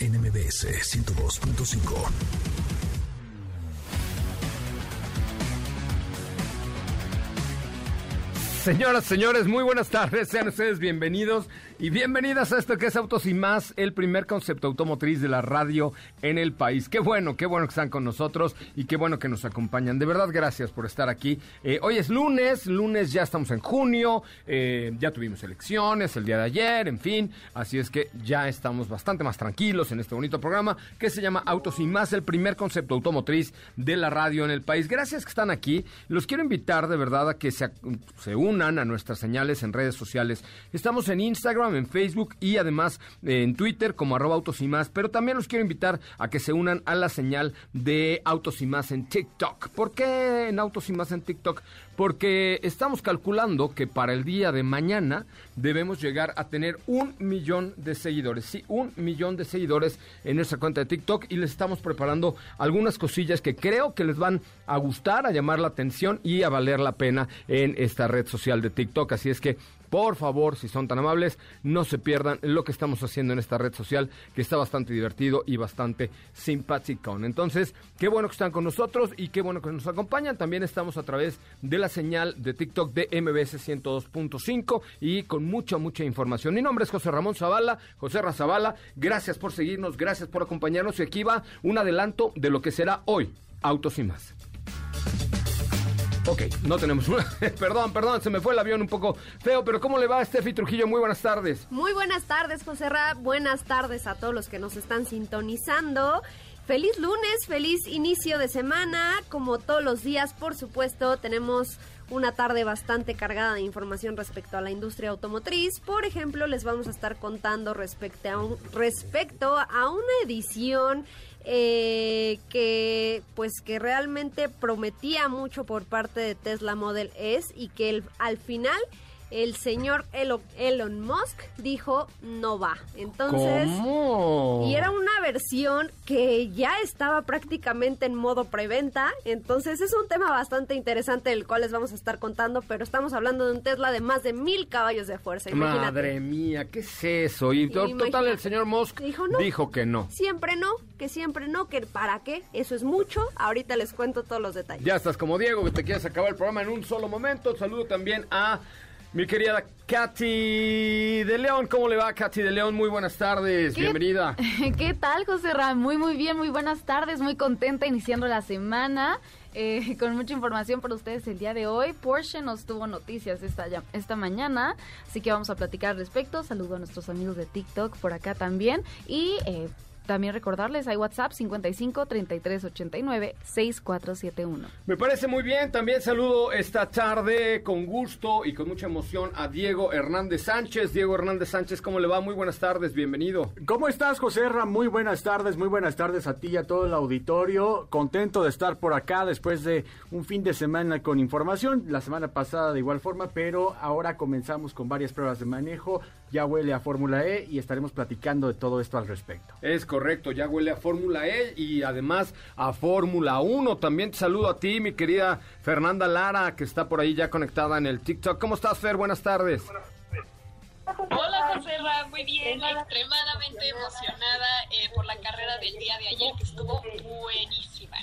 NMBS 102.5. Señoras, señores, muy buenas tardes. Sean ustedes bienvenidos y bienvenidas a esto que es Autos y Más, el primer concepto automotriz de la radio en el país. Qué bueno, qué bueno que están con nosotros y qué bueno que nos acompañan. De verdad, gracias por estar aquí. Eh, hoy es lunes, lunes ya estamos en junio, eh, ya tuvimos elecciones el día de ayer, en fin. Así es que ya estamos bastante más tranquilos en este bonito programa que se llama Autos y Más, el primer concepto automotriz de la radio en el país. Gracias que están aquí. Los quiero invitar de verdad a que se, se unan a nuestras señales en redes sociales. Estamos en Instagram en Facebook y además en Twitter como arroba autos y más. Pero también los quiero invitar a que se unan a la señal de autos y más en TikTok. ¿Por qué en autos y más en TikTok? Porque estamos calculando que para el día de mañana debemos llegar a tener un millón de seguidores. Sí, un millón de seguidores en nuestra cuenta de TikTok y les estamos preparando algunas cosillas que creo que les van a gustar, a llamar la atención y a valer la pena en esta red social de TikTok. Así es que por favor, si son tan amables, no se pierdan lo que estamos haciendo en esta red social, que está bastante divertido y bastante simpático. Entonces, qué bueno que están con nosotros y qué bueno que nos acompañan. También estamos a través de la señal de TikTok de MBS 102.5 y con mucha, mucha información. Mi nombre es José Ramón Zavala, José Razabala. Gracias por seguirnos, gracias por acompañarnos y aquí va un adelanto de lo que será hoy, Autos y más. Ok, no tenemos una. perdón, perdón, se me fue el avión un poco feo, pero ¿cómo le va a Steffi Trujillo? Muy buenas tardes. Muy buenas tardes, José Ra. Buenas tardes a todos los que nos están sintonizando. Feliz lunes, feliz inicio de semana. Como todos los días, por supuesto, tenemos una tarde bastante cargada de información respecto a la industria automotriz. Por ejemplo, les vamos a estar contando respecto a, respecto a una edición eh, que pues que realmente prometía mucho por parte de Tesla Model S y que al final el señor Elon, Musk dijo no va. Entonces, y era una versión que ya estaba prácticamente en modo preventa. Entonces es un tema bastante interesante del cual les vamos a estar contando, pero estamos hablando de un Tesla de más de mil caballos de fuerza. Madre mía, ¿qué es eso? Y total el señor Musk dijo, dijo que no. Siempre no, que siempre no, que para qué. Eso es mucho. Ahorita les cuento todos los detalles. Ya estás como Diego, que te quieres acabar el programa en un solo momento. Saludo también a mi querida Katy de León, ¿cómo le va Katy de León? Muy buenas tardes, bienvenida. ¿Qué tal, José Ram? Muy, muy bien, muy buenas tardes, muy contenta iniciando la semana. Eh, con mucha información para ustedes el día de hoy. Porsche nos tuvo noticias esta, esta mañana, así que vamos a platicar al respecto. Saludo a nuestros amigos de TikTok por acá también. Y eh, también recordarles, hay WhatsApp 55 33 89 6471. Me parece muy bien. También saludo esta tarde con gusto y con mucha emoción a Diego Hernández Sánchez. Diego Hernández Sánchez, ¿cómo le va? Muy buenas tardes, bienvenido. ¿Cómo estás, José Ra? Muy buenas tardes, muy buenas tardes a ti y a todo el auditorio. Contento de estar por acá después de un fin de semana con información. La semana pasada de igual forma, pero ahora comenzamos con varias pruebas de manejo. Ya huele a Fórmula E y estaremos platicando de todo esto al respecto. Es correcto, ya huele a Fórmula E y además a Fórmula 1. También te saludo a ti, mi querida Fernanda Lara, que está por ahí ya conectada en el TikTok. ¿Cómo estás, Fer? Buenas tardes. Hola José Ra, muy bien, extremadamente emocionada eh, por la carrera del día de ayer que estuvo buenísima.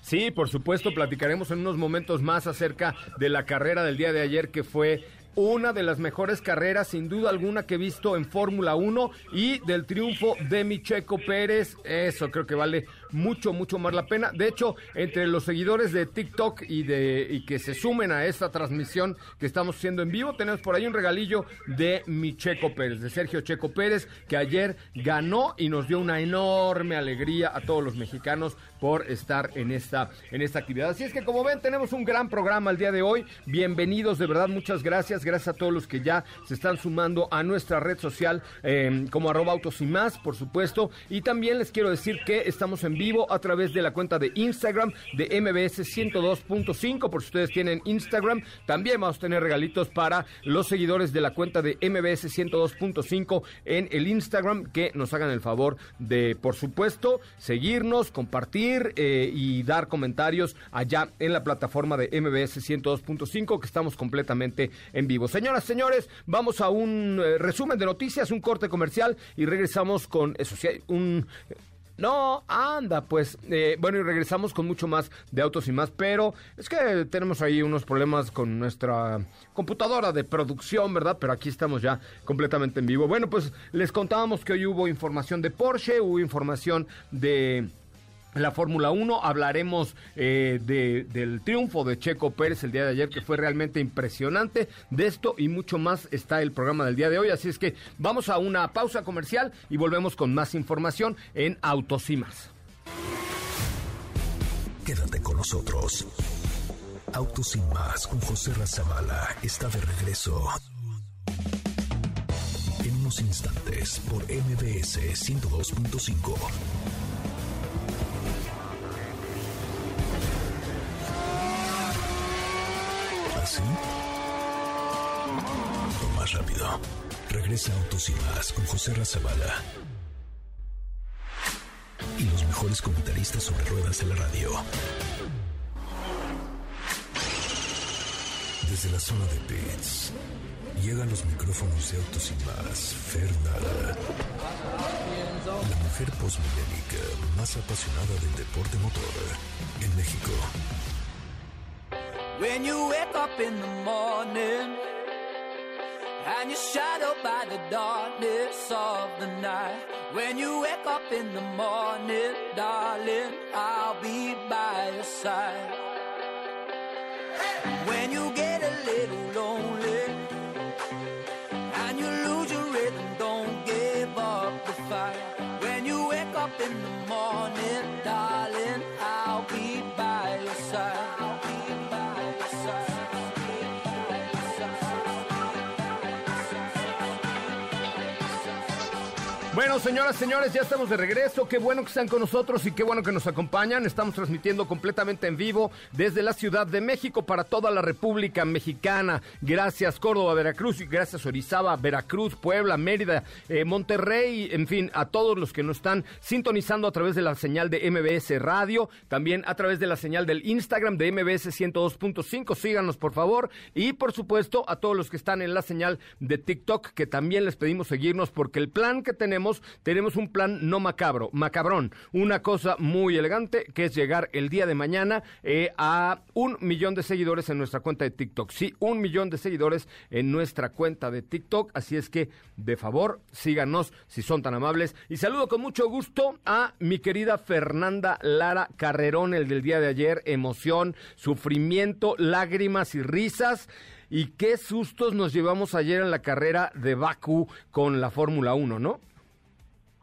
Sí, por supuesto, platicaremos en unos momentos más acerca de la carrera del día de ayer que fue una de las mejores carreras, sin duda alguna, que he visto en Fórmula 1 y del triunfo de Micheco Pérez. Eso creo que vale mucho, mucho más la pena. De hecho, entre los seguidores de TikTok y, de, y que se sumen a esta transmisión que estamos haciendo en vivo, tenemos por ahí un regalillo de Micheco Pérez, de Sergio Checo Pérez, que ayer ganó y nos dio una enorme alegría a todos los mexicanos por estar en esta, en esta actividad. Así es que como ven, tenemos un gran programa el día de hoy. Bienvenidos, de verdad, muchas gracias. Gracias a todos los que ya se están sumando a nuestra red social eh, como arroba autos y más, por supuesto. Y también les quiero decir que estamos en vivo a través de la cuenta de Instagram de MBS 102.5. Por si ustedes tienen Instagram, también vamos a tener regalitos para los seguidores de la cuenta de MBS 102.5 en el Instagram que nos hagan el favor de, por supuesto, seguirnos, compartir eh, y dar comentarios allá en la plataforma de MBS 102.5 que estamos completamente en vivo. Señoras, señores, vamos a un eh, resumen de noticias, un corte comercial y regresamos con eso, sí, un no, anda, pues, eh, bueno, y regresamos con mucho más de autos y más, pero es que tenemos ahí unos problemas con nuestra computadora de producción, ¿verdad? Pero aquí estamos ya completamente en vivo. Bueno, pues les contábamos que hoy hubo información de Porsche, hubo información de la Fórmula 1. Hablaremos eh, del triunfo de Checo Pérez el día de ayer, que fue realmente impresionante. De esto y mucho más está el programa del día de hoy. Así es que vamos a una pausa comercial y volvemos con más información en Autos. Quédate con nosotros. Autos con José Razabala está de regreso. En unos instantes por MBS 102.5. ¿Así? O más rápido. Regresa Autos y más con José Razabala. Y los mejores comentaristas sobre ruedas de la radio. Desde la zona de pits, llegan los micrófonos de Autos y más, Fernanda. La mujer posmillénica más apasionada del deporte motor en México. When you wake up in the morning and you're shadowed by the darkness of the night. When you wake up in the morning, darling, I'll be by your side. Señoras, señores, ya estamos de regreso. Qué bueno que están con nosotros y qué bueno que nos acompañan. Estamos transmitiendo completamente en vivo desde la Ciudad de México para toda la República Mexicana. Gracias Córdoba, Veracruz y gracias Orizaba, Veracruz, Puebla, Mérida, eh, Monterrey, en fin, a todos los que nos están sintonizando a través de la señal de MBS Radio, también a través de la señal del Instagram de MBS 102.5. Síganos, por favor. Y por supuesto, a todos los que están en la señal de TikTok, que también les pedimos seguirnos porque el plan que tenemos tenemos, un plan no macabro, macabrón, una cosa muy elegante que es llegar el día de mañana eh, a un millón de seguidores en nuestra cuenta de TikTok. Sí, un millón de seguidores en nuestra cuenta de TikTok, así es que de favor síganos si son tan amables. Y saludo con mucho gusto a mi querida Fernanda Lara Carrerón, el del día de ayer, emoción, sufrimiento, lágrimas y risas. Y qué sustos nos llevamos ayer en la carrera de Baku con la Fórmula 1, ¿no?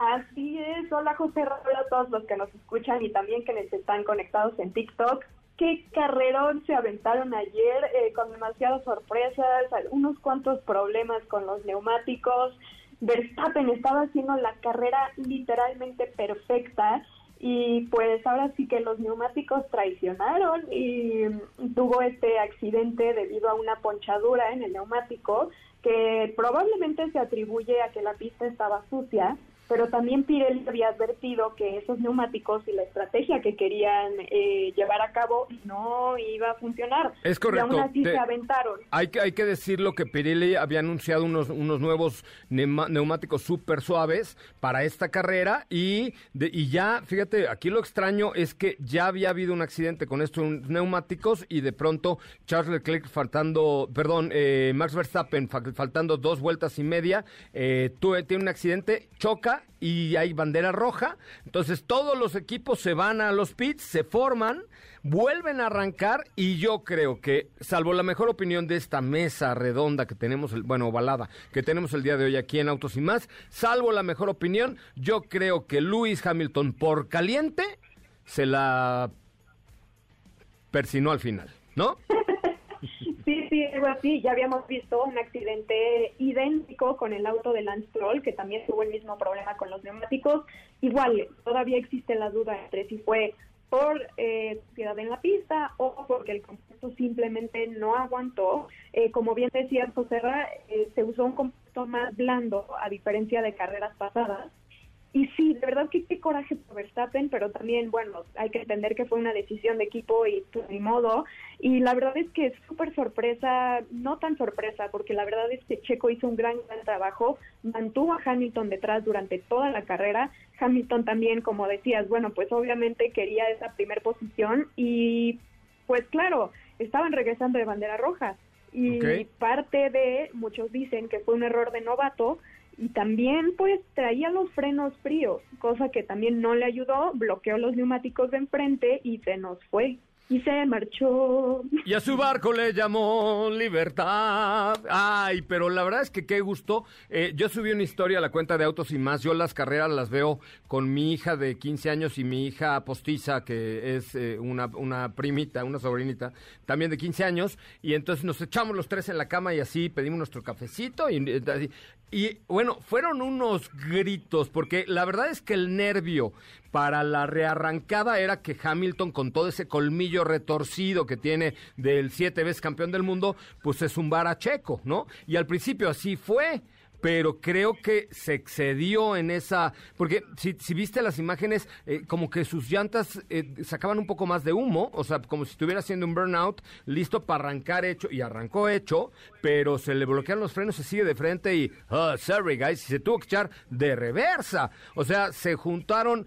Así es, hola José, hola a todos los que nos escuchan y también que les están conectados en TikTok. Qué carrerón se aventaron ayer, eh, con demasiadas sorpresas, unos cuantos problemas con los neumáticos. Verstappen estaba haciendo la carrera literalmente perfecta y pues ahora sí que los neumáticos traicionaron y tuvo este accidente debido a una ponchadura en el neumático que probablemente se atribuye a que la pista estaba sucia pero también Pirelli había advertido que esos neumáticos y la estrategia que querían eh, llevar a cabo no iba a funcionar. Es correcto. Y aún así Te- se aventaron. Hay que, hay que decirlo que Pirelli había anunciado unos, unos nuevos neuma- neumáticos súper suaves para esta carrera y, de- y ya, fíjate, aquí lo extraño es que ya había habido un accidente con estos neumáticos y de pronto Charles Leclerc faltando, perdón, eh, Max Verstappen fa- faltando dos vueltas y media, eh, tuve- tiene un accidente, choca y hay bandera roja. Entonces todos los equipos se van a los pits, se forman, vuelven a arrancar y yo creo que, salvo la mejor opinión de esta mesa redonda que tenemos, el, bueno, ovalada, que tenemos el día de hoy aquí en Autos y más, salvo la mejor opinión, yo creo que Lewis Hamilton por caliente se la persinó al final, ¿no? Algo así. Ya habíamos visto un accidente idéntico con el auto de Lance Stroll, que también tuvo el mismo problema con los neumáticos. Igual, todavía existe la duda entre si fue por eh, en la pista o porque el compuesto simplemente no aguantó. Eh, como bien decía José eh, se usó un compuesto más blando a diferencia de carreras pasadas. Y sí, de verdad que qué coraje por Verstappen, pero también, bueno, hay que entender que fue una decisión de equipo y pues, ni modo. Y la verdad es que es súper sorpresa, no tan sorpresa, porque la verdad es que Checo hizo un gran, gran trabajo, mantuvo a Hamilton detrás durante toda la carrera. Hamilton también, como decías, bueno, pues obviamente quería esa primera posición y pues claro, estaban regresando de bandera roja. Y parte de, muchos dicen que fue un error de novato, y también pues traía los frenos fríos, cosa que también no le ayudó, bloqueó los neumáticos de enfrente y se nos fue. Y se marchó. Y a su barco le llamó Libertad. Ay, pero la verdad es que qué gusto. Eh, yo subí una historia a la cuenta de Autos y más. Yo las carreras las veo con mi hija de 15 años y mi hija postiza, que es eh, una, una primita, una sobrinita, también de 15 años. Y entonces nos echamos los tres en la cama y así pedimos nuestro cafecito. Y, y bueno, fueron unos gritos, porque la verdad es que el nervio para la rearrancada era que Hamilton, con todo ese colmillo retorcido que tiene del siete veces campeón del mundo, pues se zumbara a Checo, ¿no? Y al principio así fue. Pero creo que se excedió en esa. Porque si, si viste las imágenes, eh, como que sus llantas eh, sacaban un poco más de humo, o sea, como si estuviera haciendo un burnout, listo para arrancar hecho, y arrancó hecho, pero se le bloquean los frenos, se sigue de frente y. Oh, sorry, guys, y se tuvo que echar de reversa. O sea, se juntaron.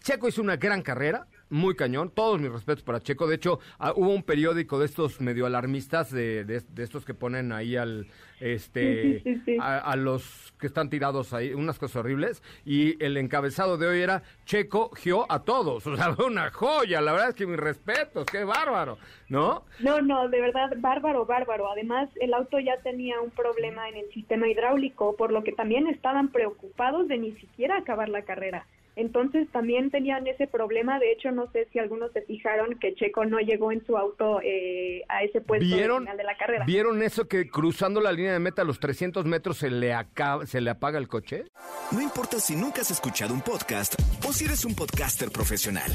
Checo hizo una gran carrera, muy cañón. Todos mis respetos para Checo. De hecho, ah, hubo un periódico de estos medio alarmistas, de, de- de estos que ponen ahí al, este, Sí, sí, sí, sí. A, a los que están tirados ahí, unas cosas horribles. Y el encabezado de hoy era Checo gió a todos. O sea, una joya. La verdad es que mis respetos, qué bárbaro, ¿no? No, no, de verdad, bárbaro, bárbaro. Además, el auto ya tenía un problema en el sistema hidráulico, por lo que también estaban preocupados de ni siquiera acabar la carrera. Entonces también tenían ese problema. De hecho, no sé si algunos se fijaron que Checo no llegó en su auto eh, a ese puesto al ¿Vieron, final de la carrera. ¿Vieron eso que cruzando la línea de meta a los 300 metros se le, acaba, se le apaga el coche? No importa si nunca has escuchado un podcast o si eres un podcaster profesional.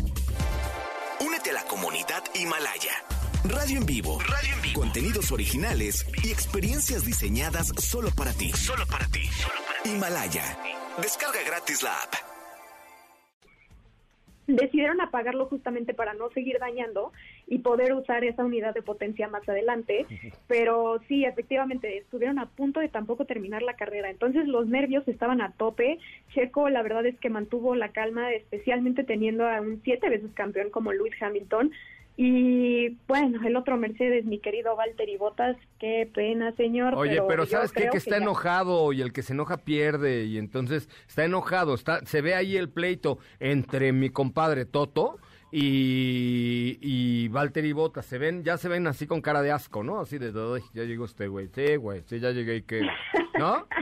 Únete a la comunidad Himalaya. Radio en vivo. Radio en vivo. Contenidos originales y experiencias diseñadas solo para ti. Solo para ti. Himalaya. Descarga gratis la app. Decidieron apagarlo justamente para no seguir dañando y poder usar esa unidad de potencia más adelante. Pero sí, efectivamente, estuvieron a punto de tampoco terminar la carrera. Entonces los nervios estaban a tope. Checo, la verdad es que mantuvo la calma, especialmente teniendo a un siete veces campeón como Lewis Hamilton. Y bueno, el otro Mercedes, mi querido Valtteri Bottas, qué pena, señor. Oye, pero, ¿sabes qué? Que está enojado y el que se enoja pierde y entonces está enojado. Está, se ve ahí el pleito entre mi compadre Toto y, y Valtteri Bottas. Se ven, ya se ven así con cara de asco, ¿no? Así de, "Ay, ya llegó este güey. Sí, güey, sí, ya llegué y qué. ¿No?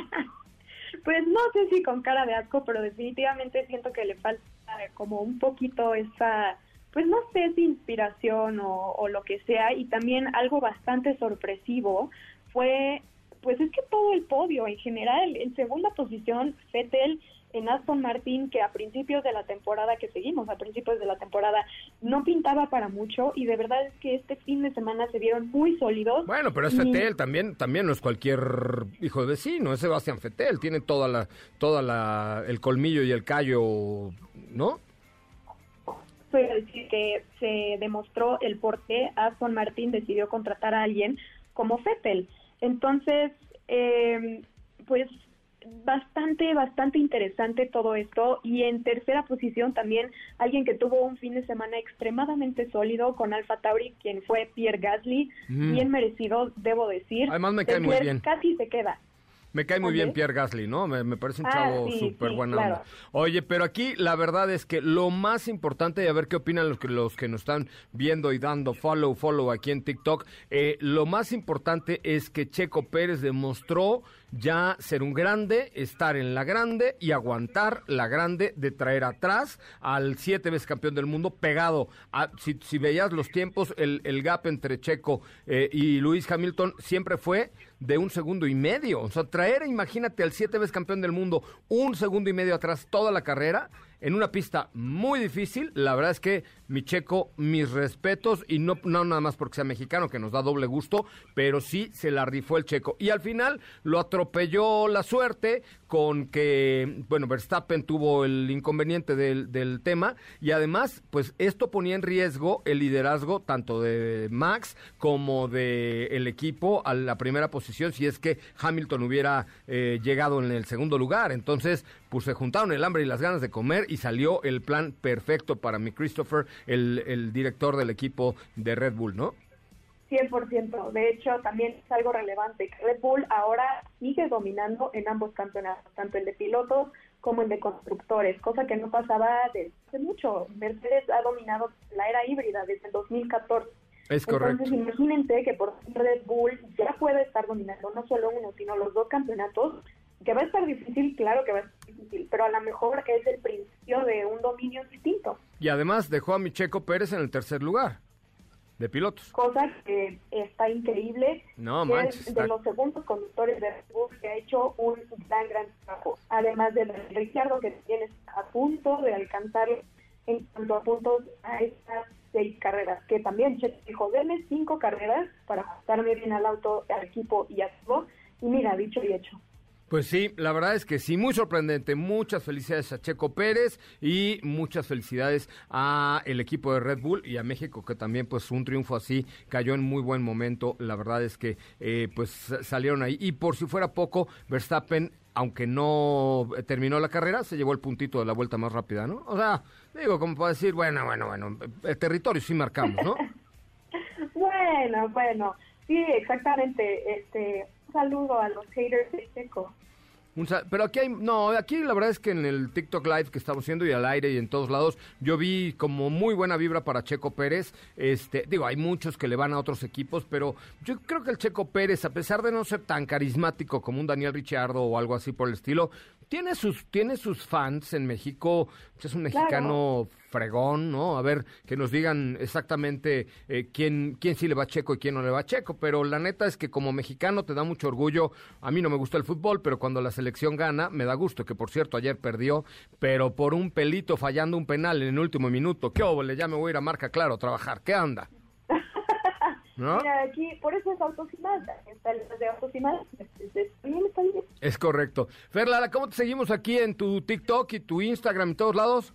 Pues no sé si con cara de asco, pero definitivamente siento que le falta como un poquito esa, pues no sé si inspiración o, o lo que sea, y también algo bastante sorpresivo fue, pues es que todo el podio en general, en segunda posición, Vettel en Aston Martin que a principios de la temporada que seguimos, a principios de la temporada, no pintaba para mucho y de verdad es que este fin de semana se vieron muy sólidos. Bueno, pero es y- Fetel también, también no es cualquier hijo de vecino, es Sebastián Fetel, tiene toda la, toda la, el colmillo y el callo, ¿no? Puedo decir que se demostró el por qué Aston Martin decidió contratar a alguien como Fettel. Entonces, eh, pues bastante, bastante interesante todo esto. Y en tercera posición también alguien que tuvo un fin de semana extremadamente sólido con Alfa Tauri, quien fue Pierre Gasly, Mm. bien merecido, debo decir. Además me cae muy bien. Casi se queda. Me cae muy bien Pierre Gasly, ¿no? Me, me parece un Ah, chavo sí, súper sí, buena claro. onda. Oye, pero aquí la verdad es que lo más importante, y a ver qué opinan los que, los que nos están viendo y dando follow, follow aquí en TikTok, eh, lo más importante es que Checo Pérez demostró ya ser un grande, estar en la grande y aguantar la grande de traer atrás al siete veces campeón del mundo pegado. Si veías los tiempos, el, el gap entre Checo eh, y Luis Hamilton siempre fue de un segundo y medio. O sea, traer, imagínate, al siete veces campeón del mundo un segundo y medio atrás toda la carrera en una pista muy difícil. La verdad es que mi Checo, mis respetos, y no, no nada más porque sea mexicano, que nos da doble gusto, pero sí se la rifó el Checo. Y al final lo atropelló la suerte con que, bueno, Verstappen tuvo el inconveniente del, del tema y además, pues esto ponía en riesgo el liderazgo tanto de Max como de el equipo a la primera posición si es que Hamilton hubiera eh, llegado en el segundo lugar. Entonces, pues se juntaron el hambre y las ganas de comer y salió el plan perfecto para mi Christopher, el, el director del equipo de Red Bull, ¿no? 100%. De hecho, también es algo relevante. Red Bull ahora sigue dominando en ambos campeonatos, tanto el de pilotos como el de constructores, cosa que no pasaba desde hace mucho. Mercedes ha dominado la era híbrida desde el 2014. Es correcto. Entonces, imagínense que por Red Bull ya puede estar dominando no solo uno, sino los dos campeonatos, que va a estar difícil, claro que va a estar difícil, pero a lo mejor es el principio de un dominio distinto. Y además dejó a mi Checo Pérez en el tercer lugar de pilotos. cosa que está increíble. No, manches, es está- de los segundos conductores de Red Bull que ha hecho un gran, gran trabajo. Además de Ricciardo, que tiene a punto de alcanzar en cuanto a puntos a estas seis carreras. Que también Checo dijo, denme cinco carreras para ajustarme bien al auto, al equipo y a todo. Y mira, dicho y hecho. Pues sí, la verdad es que sí, muy sorprendente. Muchas felicidades a Checo Pérez y muchas felicidades a el equipo de Red Bull y a México que también pues un triunfo así cayó en muy buen momento. La verdad es que eh, pues salieron ahí y por si fuera poco Verstappen aunque no terminó la carrera, se llevó el puntito de la vuelta más rápida, ¿no? O sea, digo, como para decir, bueno, bueno, bueno, el territorio sí marcamos, ¿no? Bueno, bueno, sí, exactamente. Este, un saludo a los haters de Checo. Pero aquí hay, no, aquí la verdad es que en el TikTok Live que estamos haciendo y al aire y en todos lados, yo vi como muy buena vibra para Checo Pérez. Este, digo, hay muchos que le van a otros equipos, pero yo creo que el Checo Pérez, a pesar de no ser tan carismático como un Daniel Ricciardo o algo así por el estilo, tiene sus, tiene sus fans en México. Es un mexicano fregón, ¿no? A ver, que nos digan exactamente eh, quién, quién sí le va a Checo y quién no le va a Checo, pero la neta es que como mexicano te da mucho orgullo. A mí no me gusta el fútbol, pero cuando la selección gana, me da gusto, que por cierto ayer perdió, pero por un pelito fallando un penal en el último minuto. ¿Qué óvole? Ya me voy a ir a marca, claro, a trabajar. ¿Qué anda? ¿No? Mira, aquí, por eso es. Está el de Autos y Más. Este, está bien. Es correcto. Fer Lara, ¿cómo te seguimos aquí en tu TikTok y tu Instagram y todos lados?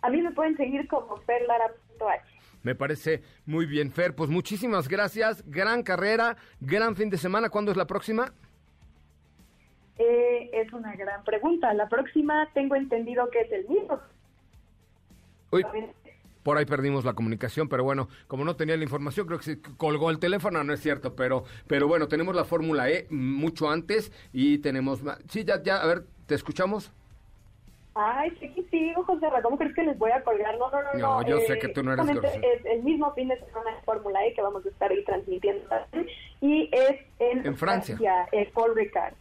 A mí me pueden seguir como ferlara.h. Me parece muy bien, Fer. Pues muchísimas gracias. Gran carrera, gran fin de semana. ¿Cuándo es la próxima? Eh, es una gran pregunta. La próxima tengo entendido que es el mismo. Uy, por ahí perdimos la comunicación, pero bueno, como no tenía la información, creo que se colgó el teléfono, no es cierto, pero, pero bueno, tenemos la Fórmula E mucho antes y tenemos... Sí, ya, ya, a ver, ¿te escuchamos? Ay, sí, sí, sí, José ¿cómo crees que les voy a colgar? No, no, no. No, yo sé que tú no eres grosero. Es el mismo fin de semana de Fórmula E que vamos a estar ahí transmitiendo. Y es en, En Francia. el Paul Ricard.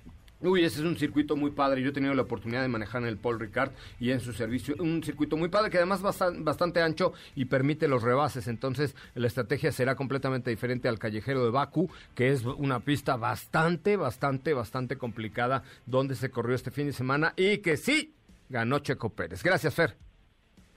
Uy, ese es un circuito muy padre. Yo he tenido la oportunidad de manejar en el Paul Ricard y en su servicio. Un circuito muy padre que además es bastan- bastante ancho y permite los rebases. Entonces, la estrategia será completamente diferente al callejero de Baku, que es una pista bastante, bastante, bastante complicada donde se corrió este fin de semana y que sí ganó Checo Pérez. Gracias, Fer.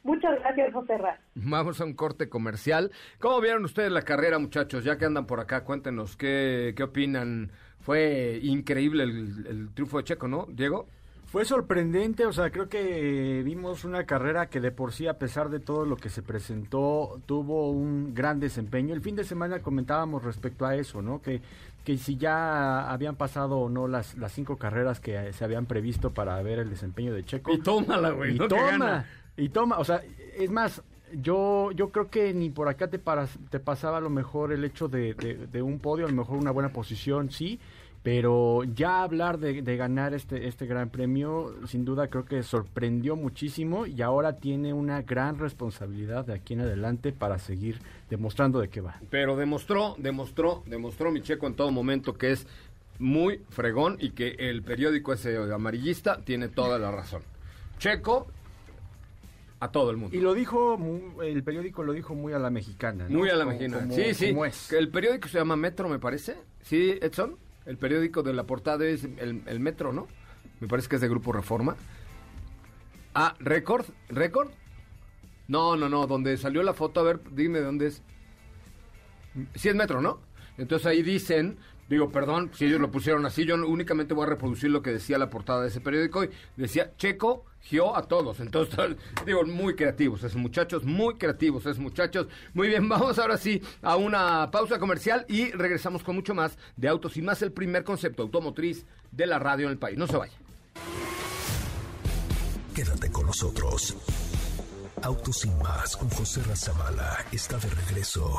Muchas gracias, José Ra. Vamos a un corte comercial. ¿Cómo vieron ustedes la carrera, muchachos? Ya que andan por acá, cuéntenos qué, qué opinan. Fue increíble el, el triunfo de Checo, ¿no, Diego? Fue sorprendente, o sea, creo que vimos una carrera que de por sí, a pesar de todo lo que se presentó, tuvo un gran desempeño. El fin de semana comentábamos respecto a eso, ¿no? Que, que si ya habían pasado o no las, las cinco carreras que se habían previsto para ver el desempeño de Checo. Y tómala, güey. Y ¿no? Toma, y toma, o sea, es más, yo yo creo que ni por acá te, paras- te pasaba a lo mejor el hecho de, de- un podio, a lo mejor una buena posición, sí, pero ya hablar de, de ganar este, este gran premio, sin duda creo que sorprendió muchísimo y ahora tiene una gran responsabilidad de aquí en adelante para seguir demostrando de qué va. Pero demostró, demostró, demostró mi Checo en todo momento que es muy fregón y que el periódico ese amarillista tiene toda la razón. Checo a todo el mundo. Y lo dijo, el periódico lo dijo muy a la mexicana. ¿no? Muy a la mexicana. como- sí, sí. es. El periódico se llama Metro, me parece. Sí, Edson. El periódico de la portada es el, el Metro, ¿no? Me parece que es de Grupo Reforma. Ah, Record. ¿Record? No, no, no. Donde salió la foto, a ver, dime dónde es. Sí es Metro, ¿no? Entonces ahí dicen, digo, perdón, si ellos lo pusieron así, yo únicamente voy a reproducir lo que decía la portada de ese periódico y decía, Checo, Gio a todos. Entonces, digo, muy creativos esos muchachos, muy creativos esos muchachos. Muy bien, vamos ahora sí a una pausa comercial y regresamos con mucho más de Autos y más, el primer concepto automotriz de la radio en el país. No se vaya. Quédate con nosotros. Autos sin más con José Razabala está de regreso.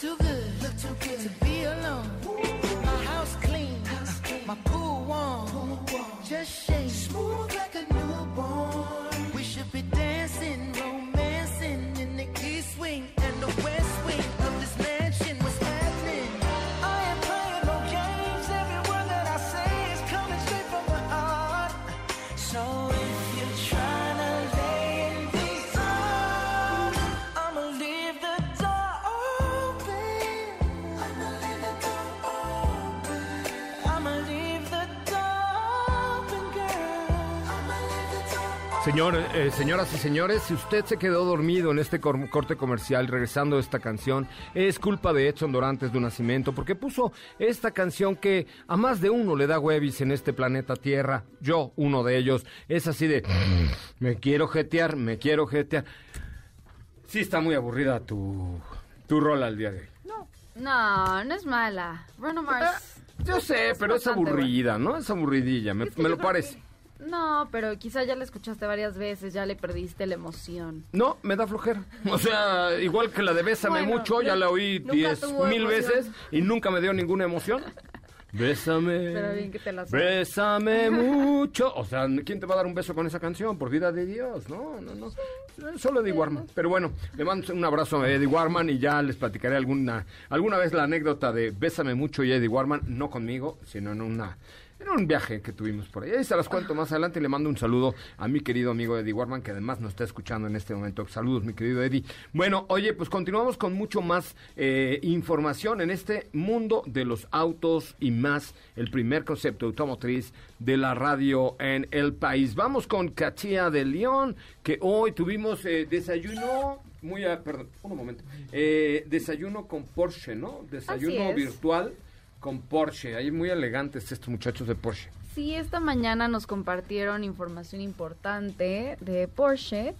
Too good. Look too good to be alone. Señor, eh, señoras y señores, si usted se quedó dormido en este cor- corte comercial regresando a esta canción, es culpa de Edson Dorantes de Nacimiento, porque puso esta canción que a más de uno le da huevis en este planeta Tierra. Yo, uno de ellos, es así de, me quiero jetear, me quiero jetear. Sí está muy aburrida tu, tu rola al día de hoy. No, no es mala. Bruno Mars. Yo sé, pero es aburrida, ¿no? Es aburridilla, me, Es que me yo lo parece. que- No, pero quizá ya la escuchaste varias veces, ya le perdiste la emoción. No, me da flojera. O sea, igual que la de Bésame Bueno, mucho, ya la oí diez mil emoción. veces y nunca me dio ninguna emoción. Bésame. Pero bien que te la. Bésame mucho. O sea, ¿quién te va a dar un beso con esa canción? Por vida de Dios. No, no, no. Solo Eddie Warman. Pero bueno, le mando un abrazo a Eddie Warman y ya les platicaré alguna, alguna vez la anécdota de Bésame mucho y Eddie Warman, no conmigo, sino en una un viaje que tuvimos por ahí. Ahí se las cuento más adelante y le mando un saludo a mi querido amigo Eddie Warman, que además nos está escuchando en este momento. Saludos, mi querido Eddie. Bueno, oye, pues continuamos con mucho más eh, información en este mundo de los autos y más, el primer concepto automotriz de la radio en el país. Vamos con Katia de León, que hoy tuvimos eh, desayuno. Muy, a- perdón, un momento. Eh, desayuno con Porsche, ¿no? Desayuno es. virtual con Porsche. Ahí muy elegantes estos muchachos de Porsche. Sí, esta mañana nos compartieron información importante de Porsche.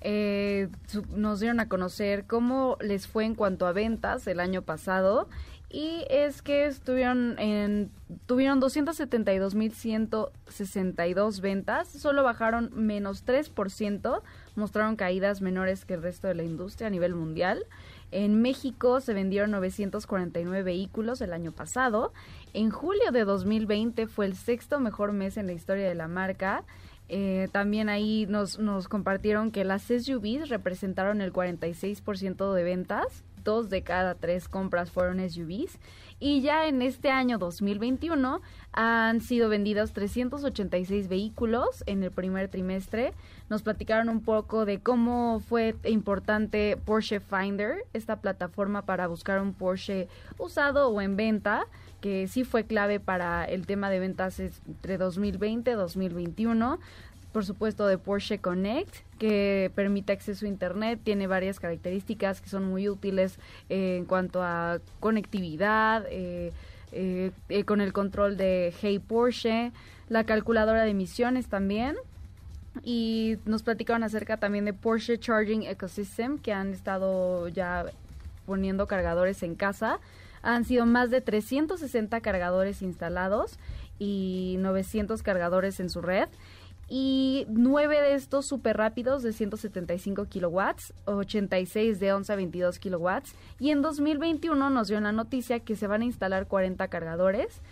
Eh, nos dieron a conocer cómo les fue en cuanto a ventas el año pasado. Y es que estuvieron en, tuvieron 272.162 ventas, solo bajaron menos 3%, mostraron caídas menores que el resto de la industria a nivel mundial. En México se vendieron 949 vehículos el año pasado. En julio de 2020 fue el sexto mejor mes en la historia de la marca. Eh, también ahí nos, nos compartieron que las SUVs representaron el 46% de ventas. Dos de cada tres compras fueron SUVs. Y ya en este año 2021 han sido vendidos 386 vehículos en el primer trimestre. Nos platicaron un poco de cómo fue importante Porsche Finder, esta plataforma para buscar un Porsche usado o en venta, que sí fue clave para el tema de ventas entre 2020 y 2021 por supuesto, de Porsche Connect, que permite acceso a Internet, tiene varias características que son muy útiles eh, en cuanto a conectividad, eh, eh, con el control de Hey Porsche, la calculadora de emisiones también. Y nos platicaron acerca también de Porsche Charging Ecosystem, que han estado ya poniendo cargadores en casa. Han sido más de 360 cargadores instalados y 900 cargadores en su red y nueve de estos súper rápidos de 175 kilowatts, 86 de 11 a 22 kilowatts. Y en 2021 nos dio la noticia que se van a instalar 40 cargadores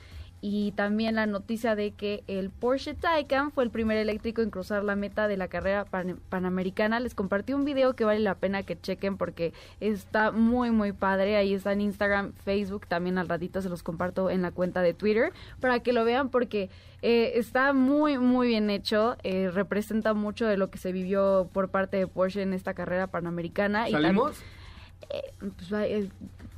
y también la noticia de que el Porsche Taycan fue el primer eléctrico en cruzar la meta de la carrera panamericana. Les compartí un video que vale la pena que chequen porque está muy muy padre. Ahí está en Instagram, Facebook, también al ratito se los comparto en la cuenta de Twitter para que lo vean porque eh, está muy muy bien hecho. Eh, representa mucho de lo que se vivió por parte de Porsche en esta carrera panamericana. ¿Salimos? Eh, pues, eh,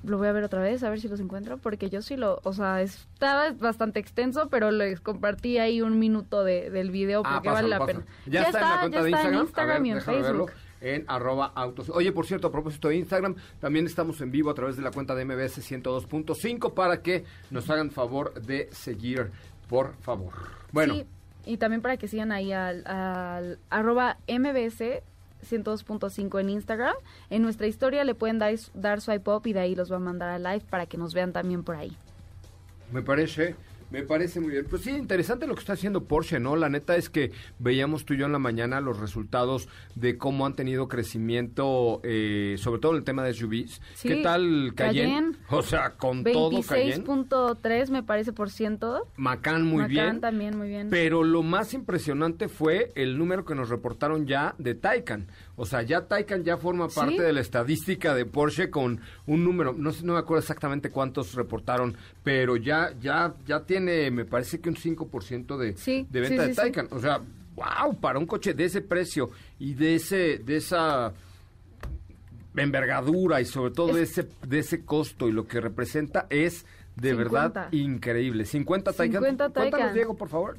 lo voy a ver otra vez, a ver si los encuentro, porque yo sí lo, o sea, estaba bastante extenso, pero les compartí ahí un minuto de, del video Ah, porque vale la pena. ¿Ya, está, en la cuenta ya de está Instagram? en Instagram ver, y en verlo. Facebook. En arroba autos. Oye, por cierto, a propósito de Instagram, también estamos en vivo a través de la cuenta de MBS 102.5 para que nos hagan favor de seguir, por favor. Bueno, Sí, y también para que sigan ahí al, al arroba mbs 102.5 en Instagram. En nuestra historia le pueden dar, dar swipe y de ahí los va a mandar a live para que nos vean también por ahí. Me parece, me parece muy bien. Pues sí, interesante lo que está haciendo Porsche, ¿no? La neta es que veíamos tú y yo en la mañana los resultados de cómo han tenido crecimiento, eh, sobre todo en el tema de SUVs. Sí, ¿Qué tal Cayenne? Cayenne. O sea, con todo Cayenne. 26.3 me parece por ciento. Macan muy Macan bien. también muy bien. Pero lo más impresionante fue el número que nos reportaron ya de Taycan. O sea, ya Taycan ya forma parte Sí. de la estadística de Porsche con un número, no sé, no me acuerdo exactamente cuántos reportaron, pero ya ya ya tiene, me parece que un 5% de, Sí, de venta sí, de. Taycan. O sea, wow, para un coche de ese precio y de ese de esa envergadura y sobre todo de ese de ese costo y lo que representa es de 50. verdad increíble. 50 Taycan. 50 Cuéntanos, Taycan. Diego, por favor.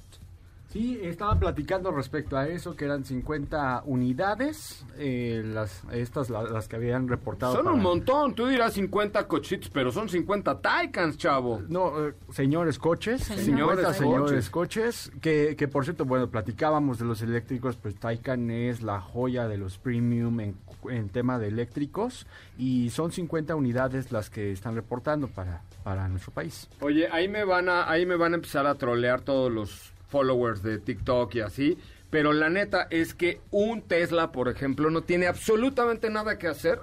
Sí, estaba platicando respecto a eso, que eran 50 unidades, eh, las, estas la- las que habían reportado. Son para- un montón, tú dirás 50 cochitos, pero son 50 Taycans, chavo. No, eh, señores coches, Señores 50 coches. señores coches, que, que por cierto, bueno, platicábamos de los eléctricos, pues Taycan es la joya de los premium en, en tema de eléctricos y son 50 unidades las que están reportando para, para nuestro país. Oye, ahí me van a ahí me van a empezar a trolear todos los followers de TikTok y así, pero la neta es que un Tesla, por ejemplo, no tiene absolutamente nada que hacer,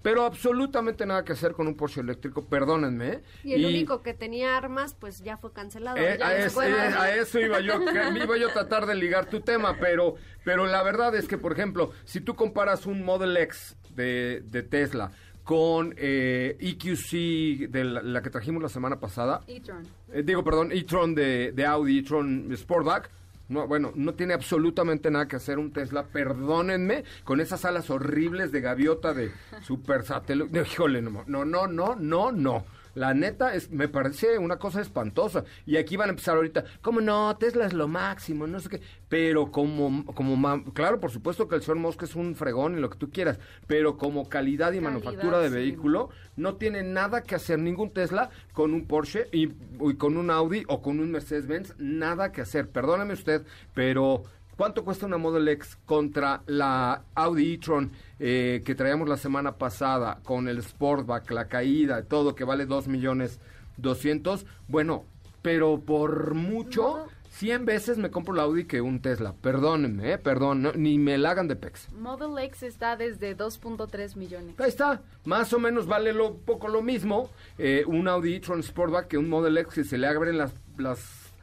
pero absolutamente nada que hacer con un Porsche eléctrico, perdónenme. ¿eh? Y el único que tenía armas, pues ya fue cancelado. Eh, ya a, no se es- puede eh, a eso iba yo, que iba yo a tratar de ligar tu tema, pero, pero la verdad es que, por ejemplo, si tú comparas un Model X de, de Tesla con eh, EQC de la, la que trajimos la semana pasada, e-tron. eh, digo, perdón, e-tron de, de Audi, e-tron Sportback, no, bueno, no tiene absolutamente nada que hacer un Tesla, perdónenme, con esas alas horribles de gaviota de super satélite. Híjole, no, no, no, no, no, no. La neta es, me parece una cosa espantosa. Y aquí van a empezar ahorita, como no, Tesla es lo máximo, no sé qué. Pero como, como claro, por supuesto que el señor Musk es un fregón y lo que tú quieras, pero como calidad y Calidad, manufactura de sí. vehículo, no tiene nada que hacer ningún Tesla con un Porsche y, y con un Audi o con un Mercedes-Benz, nada que hacer. Perdóname usted, pero ¿cuánto cuesta una Model X contra la Audi e-tron eh, que traíamos la semana pasada con el Sportback, la caída, todo que vale 2 millones 200? Bueno, pero por mucho 100 veces me compro el Audi que un Tesla. Perdónenme, eh, perdón, no, ni me la hagan de pex. Model X está desde 2.3 millones. Ahí está, más o menos vale lo poco lo mismo eh, un Audi e-tron Sportback que un Model X que se le abren las, las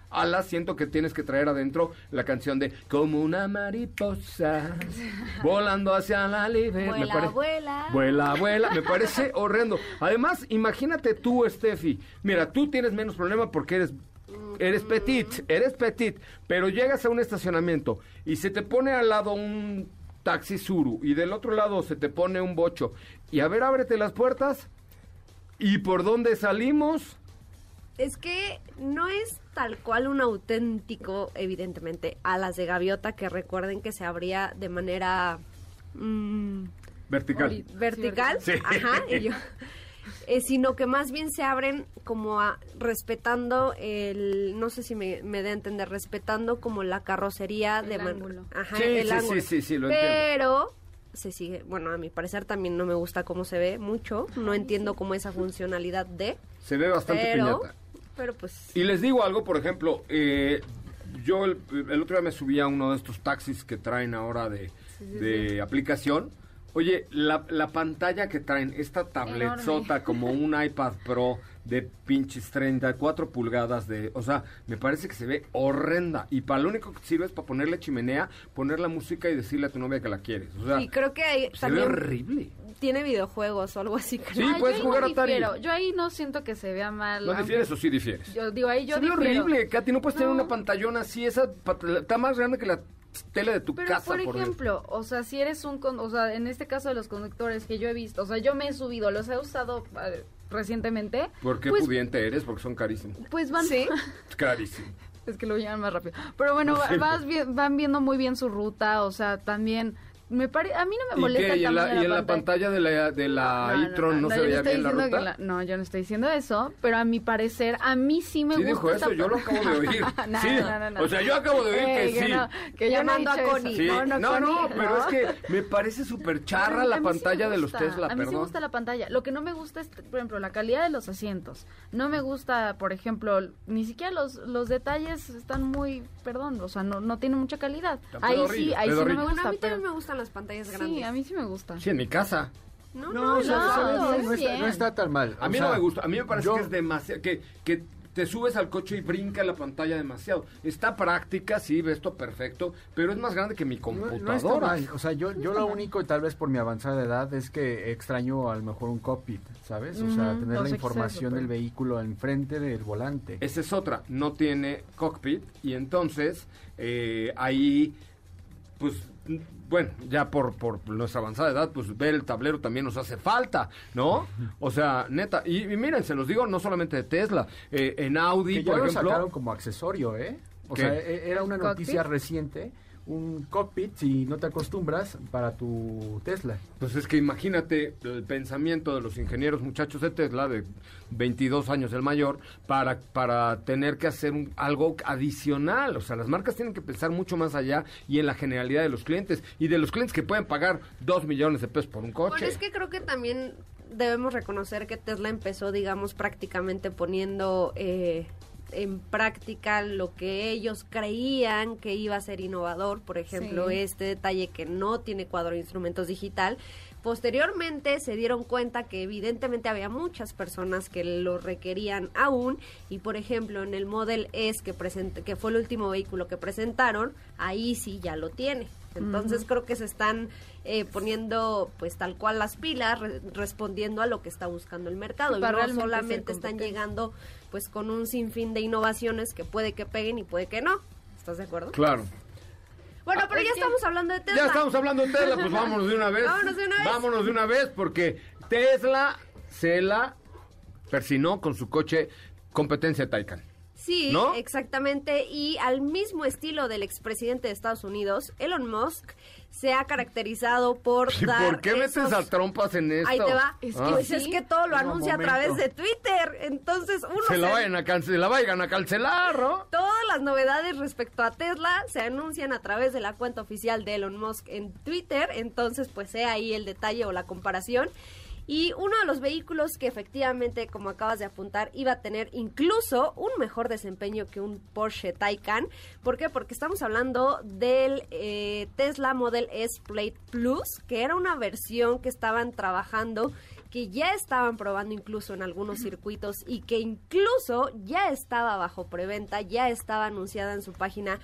alas. Siento que tienes que traer adentro la canción de Como una mariposa volando hacia la libertad. Me Vuela, pare- vuela. Vuela, vuela. Me parece horrendo. Además, imagínate tú, Steffi. Mira, tú tienes menos problema porque eres Eres petit, eres petit, pero llegas a un estacionamiento y se te pone al lado un taxi suru y del otro lado se te pone un bocho y a ver, ábrete las puertas y por dónde salimos. Es que no es tal cual un auténtico, evidentemente, alas de gaviota que recuerden que se abría de manera mm, Vertical. Vertical, Sí. ajá, y yo- eh, sino que más bien se abren como a, respetando el, no sé si me, me da a entender, respetando como la carrocería El de ángulo. ajá, Sí, el sí, ángulo. sí, sí, sí, lo entiendo. Pero se sigue, bueno, a mi parecer también no me gusta cómo se ve mucho, no entiendo cómo esa funcionalidad de, Se ve bastante pero, piñata. Pero pues Y les digo algo, por ejemplo, eh, yo el, el otro día me subí a uno de estos taxis que traen ahora de, de aplicación. Oye, la, la pantalla que traen, esta tabletsota como un iPad Pro de pinches 34 pulgadas de... O sea, me parece que se ve horrenda. Y para lo único que sirve es para ponerle chimenea, poner la música y decirle a tu novia que la quieres. O sea, y creo que ahí se ve horrible. Tiene videojuegos o algo así. creo. Sí, Ah, puedes jugar no Atari. difiero. Yo ahí no siento que se vea mal. ¿No aunque- difieres o sí difieres? Yo digo, ahí yo se ve horrible, Katy. No puedes tener No. una pantallona así. Esa está más grande que la tele de tu Pero casa. por ejemplo, o sea, si eres un, con- o sea, en este caso de los conductores que yo he visto, o sea, yo me he subido, los he usado eh, recientemente. ¿Por qué pues, pudiente eres? Porque son carísimos. Pues van, Sí. Carísimo. es que lo llevan más rápido. Pero bueno, va- vas van viendo muy bien su ruta, o sea, también me pare, a mí no me ¿Y molesta qué? el ¿Y en la, y en la la pantalla de la, de la No, no, e-tron no, no, se veía bien la ruta? que la- no, yo no estoy diciendo eso, pero a mi parecer, a mí sí me Sí gusta. dijo eso, yo lo acabo de oír. No, sí. no, no, no. O sea, yo acabo de oír Ey, que sí. no, que yo Llamando a. Connie. Sí. No, no, Connie, pero es que me parece súper charra la sí pantalla de los gusta, Tesla, A mí sí me gusta la pantalla. Lo que no me gusta es, por ejemplo, la calidad de los asientos. No me gusta, por ejemplo, ni siquiera los, los detalles están muy, perdón, o sea, no, no tienen mucha calidad. Ahí sí, ahí sí no me gusta. a mí también me gustan las pantallas grandes. Sí, a mí sí me gusta. Sí, en mi casa. No, No, no, o sea, no, no, no, está, no está tan mal. A O mí sea, no me gusta, a mí me parece yo- que es demasiado, que, que te subes al coche y brinca la pantalla demasiado. Está práctica, sí, ves todo perfecto, pero es más grande que mi computadora. no. O sea, yo, yo lo único, tal vez por mi avanzada edad, es que extraño a lo mejor un cockpit, ¿sabes? O sea, tener los la información del pues. vehículo enfrente del volante. Esa es otra, no tiene cockpit y entonces eh, ahí, pues, bueno, ya por, por nuestra avanzada edad, pues ver el tablero también nos hace falta, ¿no? O sea, neta, y, y miren, se los digo no solamente de Tesla, eh, en Audi, Que ya por lo ejemplo, sacaron como accesorio, ¿eh? O ¿Qué? sea, e- era una ¿El noticia reciente, un cockpit, si no te acostumbras, para tu Tesla. pues es que imagínate el pensamiento de los ingenieros muchachos de Tesla, de 22 años el mayor, para, para tener que hacer un- algo adicional. O sea, las marcas tienen que pensar mucho más allá y en la generalidad de los clientes y de los clientes que pueden pagar 2 millones de pesos por un coche. Bueno, es que creo que también debemos reconocer que Tesla empezó, digamos, prácticamente poniendo eh, en práctica lo que ellos creían que iba a ser innovador, por ejemplo, Sí. este detalle que no tiene cuadro de instrumentos digital. Posteriormente se dieron cuenta que evidentemente había muchas personas que lo requerían aún y por ejemplo en el Model S que present- que fue el último vehículo que presentaron, ahí sí ya lo tiene. Entonces creo que se están eh, poniendo pues tal cual las pilas re- respondiendo a lo que está buscando el mercado Sí, y no solamente están llegando pues con un sinfín de innovaciones que puede que peguen y puede que no. ¿Estás de acuerdo? Claro. Bueno, pero es ya estamos hablando de Tesla. Ya estamos hablando de Tesla, pues vámonos de una vez. Vámonos de una vez. Vámonos de una vez porque Tesla se la persinó con su coche competencia Taycan. Sí, ¿No? exactamente. Y al mismo estilo del expresidente de Estados Unidos, Elon Musk se ha caracterizado por ¿Y dar por qué metes esos- a trompas en esto? Ahí te va. Es Ah. Pues es que todo lo Un anuncia a través de Twitter. Entonces, uno se la se- vayan a cancelar, la vayan a cancelar, ¿no? Todas las novedades respecto a Tesla se anuncian a través de la cuenta oficial de Elon Musk en Twitter, entonces pues sea ahí el detalle o la comparación. Y uno de los vehículos que efectivamente, como acabas de apuntar, iba a tener incluso un mejor desempeño que un Porsche Taycan. ¿Por qué? Porque estamos hablando del eh, Tesla Model S Plate Plus, que era una versión que estaban trabajando que ya estaban probando incluso en algunos circuitos y que incluso ya estaba bajo preventa, ya estaba anunciada en su página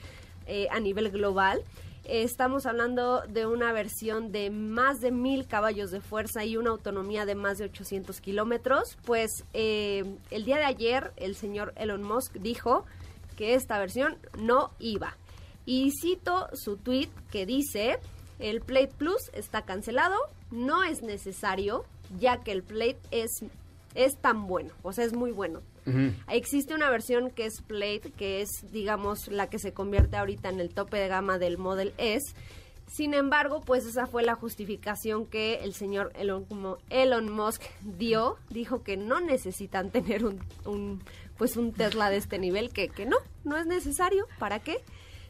eh, a nivel global. Estamos hablando de una versión de más de mil caballos de fuerza y una autonomía de más de 800 kilómetros. Pues eh, el día de ayer el señor Elon Musk dijo que esta versión no iba. Y cito su tweet que dice, el Plate Plus está cancelado, no es necesario, ya que el Plate es, es tan bueno, o sea, es muy bueno. Existe una versión que es Plate, que es, digamos, la que se convierte ahorita en el tope de gama del Model S. Sin embargo, pues esa fue la justificación que el señor Elon, como Elon Musk dio. Dijo que no necesitan tener un, un, pues un Tesla de este nivel, que, que no, no es necesario. ¿Para qué?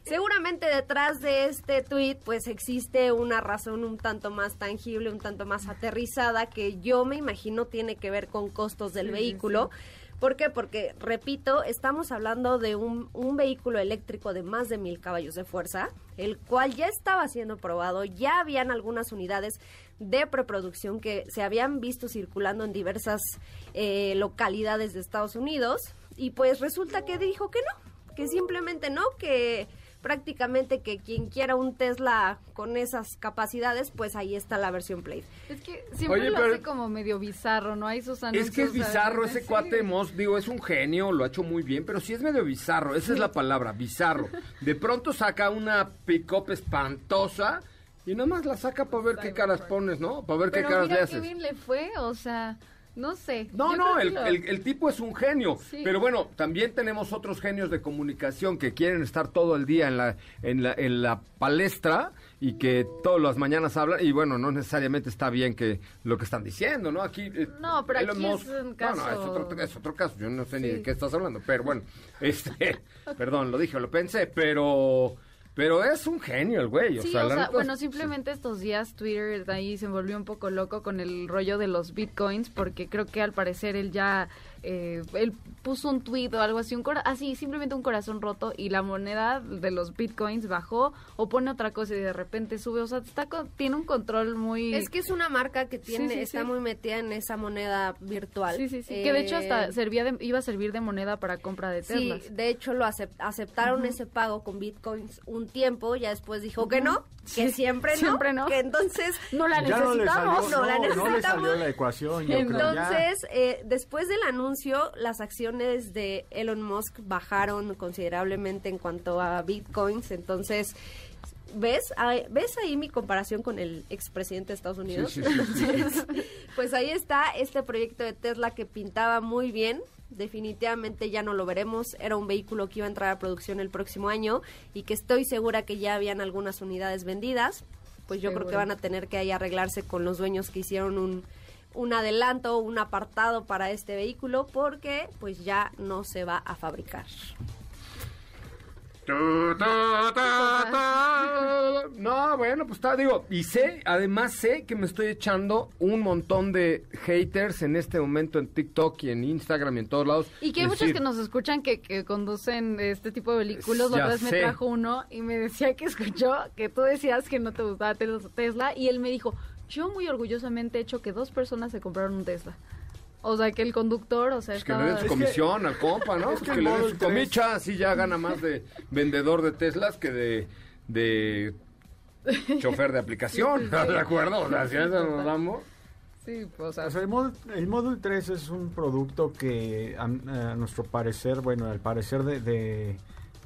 Seguramente detrás de este tweet pues existe una razón un tanto más tangible, un tanto más aterrizada que yo me imagino tiene que ver con costos del vehículo. ¿Por qué? Porque, repito, estamos hablando de un, vehículo eléctrico de más de mil caballos de fuerza, el cual ya estaba siendo probado, ya habían algunas unidades de preproducción que se habían visto circulando en diversas eh, localidades de Estados Unidos, y pues resulta que dijo que no, que simplemente no, que prácticamente que quien quiera un Tesla con esas capacidades, pues ahí está la versión Plate. Es que siempre Oye, lo pero- hace como medio bizarro, ¿no? Hay sus anuncios. Es que es bizarro ese sí. cuate Moss, digo, es un genio, lo ha hecho muy bien, pero sí es medio bizarro, esa es la palabra, bizarro. De pronto saca una pick-up espantosa y nada más la saca para ver qué caras pones, ¿no? Para ver qué caras mira le qué haces. bien le fue, o sea, no sé. No, no, el, el- el tipo es un genio. Sí. Pero bueno, también tenemos otros genios de comunicación que quieren estar todo el día en la, en la, en la palestra y que todas las mañanas hablan. Y bueno, no necesariamente está bien que lo que están diciendo, ¿no? Aquí. eh, No, pero Elon aquí es un No, no, caso- es otro, es otro caso. Yo no sé ni de qué estás hablando. Pero bueno, este. perdón, lo dije, lo pensé, pero. Pero es un genio el güey. O Sí, sea, o bueno, simplemente estos días Twitter de ahí se volvió un poco loco con el rollo de los bitcoins porque creo que al parecer él ya eh, él puso un tweet o algo así, un así simplemente un corazón roto y la moneda de los bitcoins bajó o pone otra cosa y de repente sube, o sea, está con- tiene un control muy Es que es una marca que tiene, Sí, sí, está sí. muy metida en esa moneda virtual. Sí, sí, sí. Que de hecho hasta Eh, servía de- iba a servir de moneda para compra de Sí, Teslas. de hecho lo acep- aceptaron ese pago con bitcoins un tiempo, ya después dijo que no, que Sí, siempre no, siempre no. que entonces No la Ya no le necesitamos. salió, no la no, no le necesitamos. salió la ecuación. yo creo, ya. Entonces, eh, después del anuncio, las acciones de Elon Musk bajaron considerablemente en cuanto a bitcoins. Entonces, ¿ves? Ahí- ¿Ves ahí mi comparación con el expresidente de Estados Unidos? Sí, sí, sí, sí. Entonces, pues ahí está este proyecto de Tesla que pintaba muy bien. Definitivamente ya no lo veremos. Era un vehículo que iba a entrar a producción el próximo año y que estoy segura que ya habían algunas unidades vendidas. Pues yo creo que van a tener que ahí arreglarse con los dueños que hicieron un, un adelanto, un apartado para este vehículo porque pues ya no se va a fabricar. No, bueno, pues está, digo, y sé, además sé que me estoy echando un montón de haters en este momento en TikTok y en Instagram y en todos lados. Y que hay muchos Decir, que nos escuchan que, que conducen este tipo de vehículos. La otra vez me trajo uno y me decía que escuchó que tú decías que no te gustaba Tes- Tesla. Y él me dijo, yo muy orgullosamente he hecho que dos personas se compraron un Tesla. O sea, que el conductor, o sea, Pues que estaba... le den su comisión al compa, ¿no? es Pues que que le den su 3 comicha, así ya gana más de vendedor de Teslas que de, de chofer de aplicación, ¿estás de acuerdo? O sea, si a eso nos damos... Sí, pues, o sea, O sea, el, Model, el Model 3 es un producto que a, a nuestro parecer, bueno, al parecer de, de-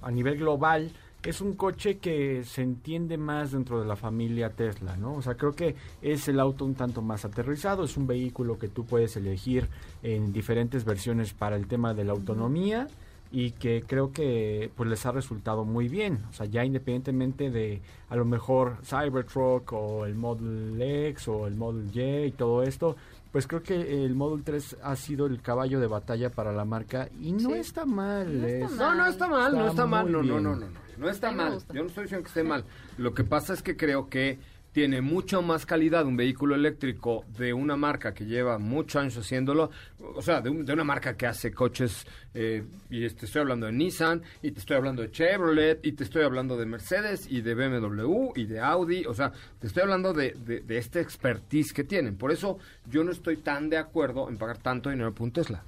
a nivel global, es un coche que se entiende más dentro de la familia Tesla, ¿no? O sea, creo que es el auto un tanto más aterrizado, es un vehículo que tú puedes elegir en diferentes versiones para el tema de la autonomía y que creo que pues les ha resultado muy bien, o sea, ya independientemente de a lo mejor Cybertruck o el Model X o el Model Y y todo esto, pues creo que el Model 3 ha sido el caballo de batalla para la marca y no Sí. está mal. No está es- No, no está mal, no Está mal, no, no, no, no, no, no está mal. Yo no estoy diciendo que esté mal. Lo que pasa es que creo que tiene mucho más calidad un vehículo eléctrico de una marca que lleva muchos años haciéndolo, o sea, de, un- de una marca que hace coches, eh, y te estoy hablando de Nissan, y te estoy hablando de Chevrolet, y te estoy hablando de Mercedes, y de BMW, y de Audi, o sea, te estoy hablando de, de, de este expertise que tienen. Por eso yo no estoy tan de acuerdo en pagar tanto dinero por un Tesla.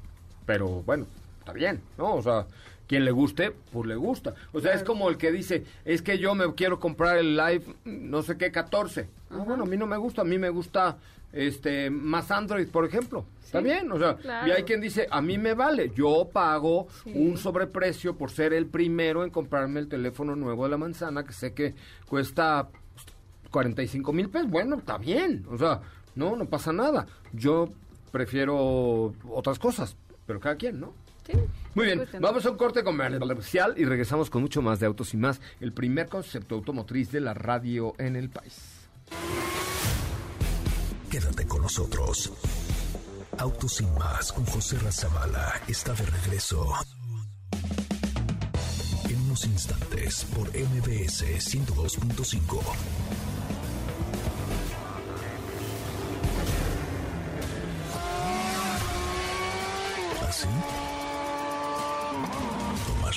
Pero bueno, está bien, ¿no? O sea, quien le guste, pues le gusta. O sea, es como el que dice, es que yo me quiero comprar el Live, no sé qué, 14. No, bueno, a mí no me gusta, a mí me gusta este más Android, por ejemplo. Está bien, o sea, claro. y hay quien dice, a mí me vale, yo pago Sí. un sobreprecio por ser el primero en comprarme el teléfono nuevo de la manzana, que sé que cuesta 45 mil pesos. Bueno, está bien, o sea, no, no pasa nada. Yo prefiero otras cosas, pero cada quien, ¿no? Sí. Muy bien, vamos a un corte comercial y regresamos con mucho más de Autos y Más, el primer concepto automotriz de la radio en el país. Quédate con nosotros. Autos sin más con José Razabala está de regreso. En unos instantes por MBS 102.5. ¿Así?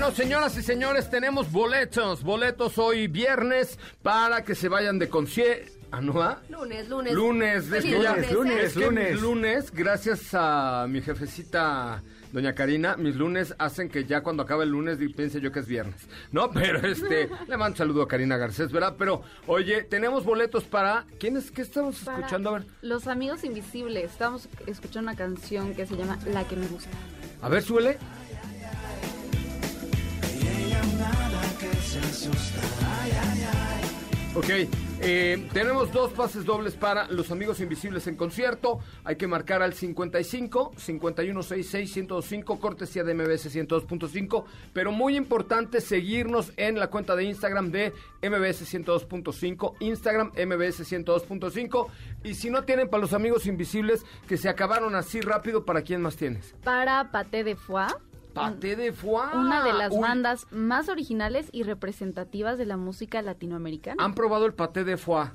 Bueno, señoras y señores, tenemos boletos, boletos hoy viernes para que se vayan de concierto. ¿Ah, no va? Lunes, lunes. Lunes, ya- lunes, lunes, es que lunes. mis lunes, gracias a mi jefecita doña Karina, mis lunes hacen que ya cuando acaba el lunes piense yo que es viernes. No, pero este, le mando un saludo a Karina Garcés, ¿verdad? Pero, oye, tenemos boletos para... ¿Quién es? ¿Qué estamos Para escuchando? A ver, Los amigos invisibles. Estamos escuchando una canción que se llama La que me gusta. a ver, suele. Ok, eh, tenemos dos pases dobles para Los Amigos Invisibles en concierto. Hay que marcar al 55 5166 1025, cortesía de MBS 102.5. Pero muy importante seguirnos en la cuenta de Instagram de MBS 102.5, Instagram MBS 102.5. Y si no tienen para Los Amigos Invisibles, que se acabaron así rápido, ¿para quién más tienes? Para Paté de Foie. Paté de Foie. Una de las Uy, bandas más originales y representativas de la música latinoamericana. Han probado el paté de foie,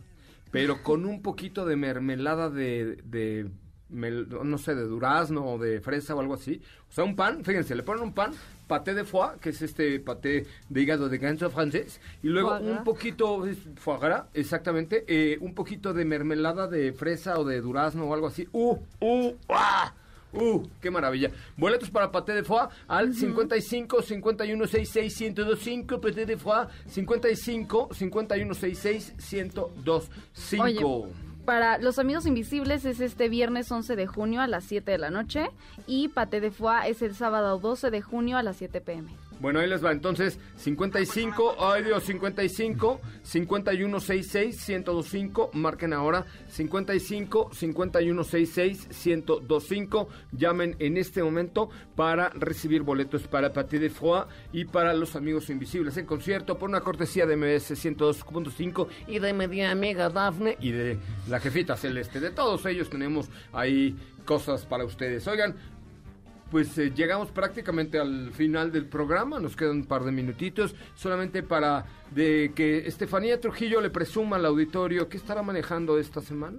pero con un poquito de mermelada de, de mel- no sé, de durazno o de fresa o algo así. O sea, un pan, fíjense, le ponen un pan, paté de foie, que es este paté de hígado de ganso francés, y luego un poquito, foie gras, exactamente, eh, un poquito de mermelada de fresa o de durazno o algo así. ¡Uh! ¡Uh! ¡Ah! ¡Uh! ¡Qué maravilla! Boletos para Paté de Foie al 55 51 66 1025. Paté de Foie 55 51 66 1025. Oye, para Los Amigos Invisibles es este viernes 11 de junio a las 7 de la noche y Paté de Foie es el sábado 12 de junio a las 7 pm. Bueno, ahí les va. Entonces, 55, ay Dios, 55, 51 66 1025. Marquen ahora 55 51 66 1025. Llamen en este momento para recibir boletos para Paté de Foie y para Los Amigos Invisibles en concierto por una cortesía de MS 102.5 y de Media Amiga Dafne y de la jefita celeste. De todos ellos tenemos ahí cosas para ustedes. Oigan, pues eh, llegamos prácticamente al final del programa, nos quedan un par de minutitos, solamente para de que Estefanía Trujillo le presuma al auditorio qué estará manejando esta semana.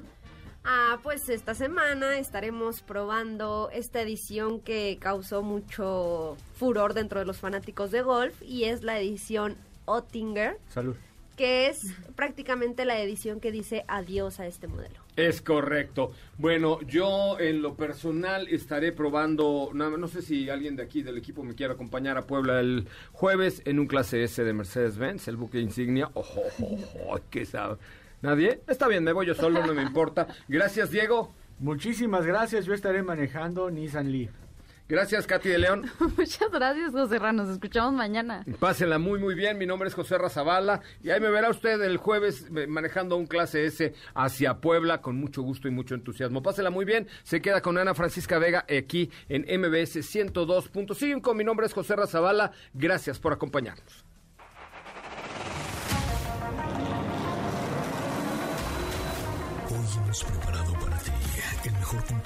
Ah, pues esta semana estaremos probando esta edición que causó mucho furor dentro de los fanáticos de golf y es la edición Ottinger, Salud. que es prácticamente la edición que dice adiós a este modelo. Es correcto. Bueno, yo en lo personal estaré probando, no, no sé si alguien de aquí del equipo me quiere acompañar a Puebla el jueves en un clase S de Mercedes-Benz, el buque insignia. Ojo, ojo, ojo, ¿qué sabe? ¿Nadie? Está bien, me voy yo solo, no me importa. Gracias, Diego. Muchísimas gracias, yo estaré manejando Nissan Leaf. Gracias, Katy de León. Muchas gracias, José Ra. Nos escuchamos mañana. Pásenla muy, muy bien. Mi nombre es José Razabala. Y ahí me verá usted el jueves eh, manejando un clase S hacia Puebla con mucho gusto y mucho entusiasmo. Pásenla muy bien. Se queda con Ana Francisca Vega aquí en MBS 102.5. Mi nombre es José Razabala. Gracias por acompañarnos. Hoy hemos preparado para ti el mejor contenido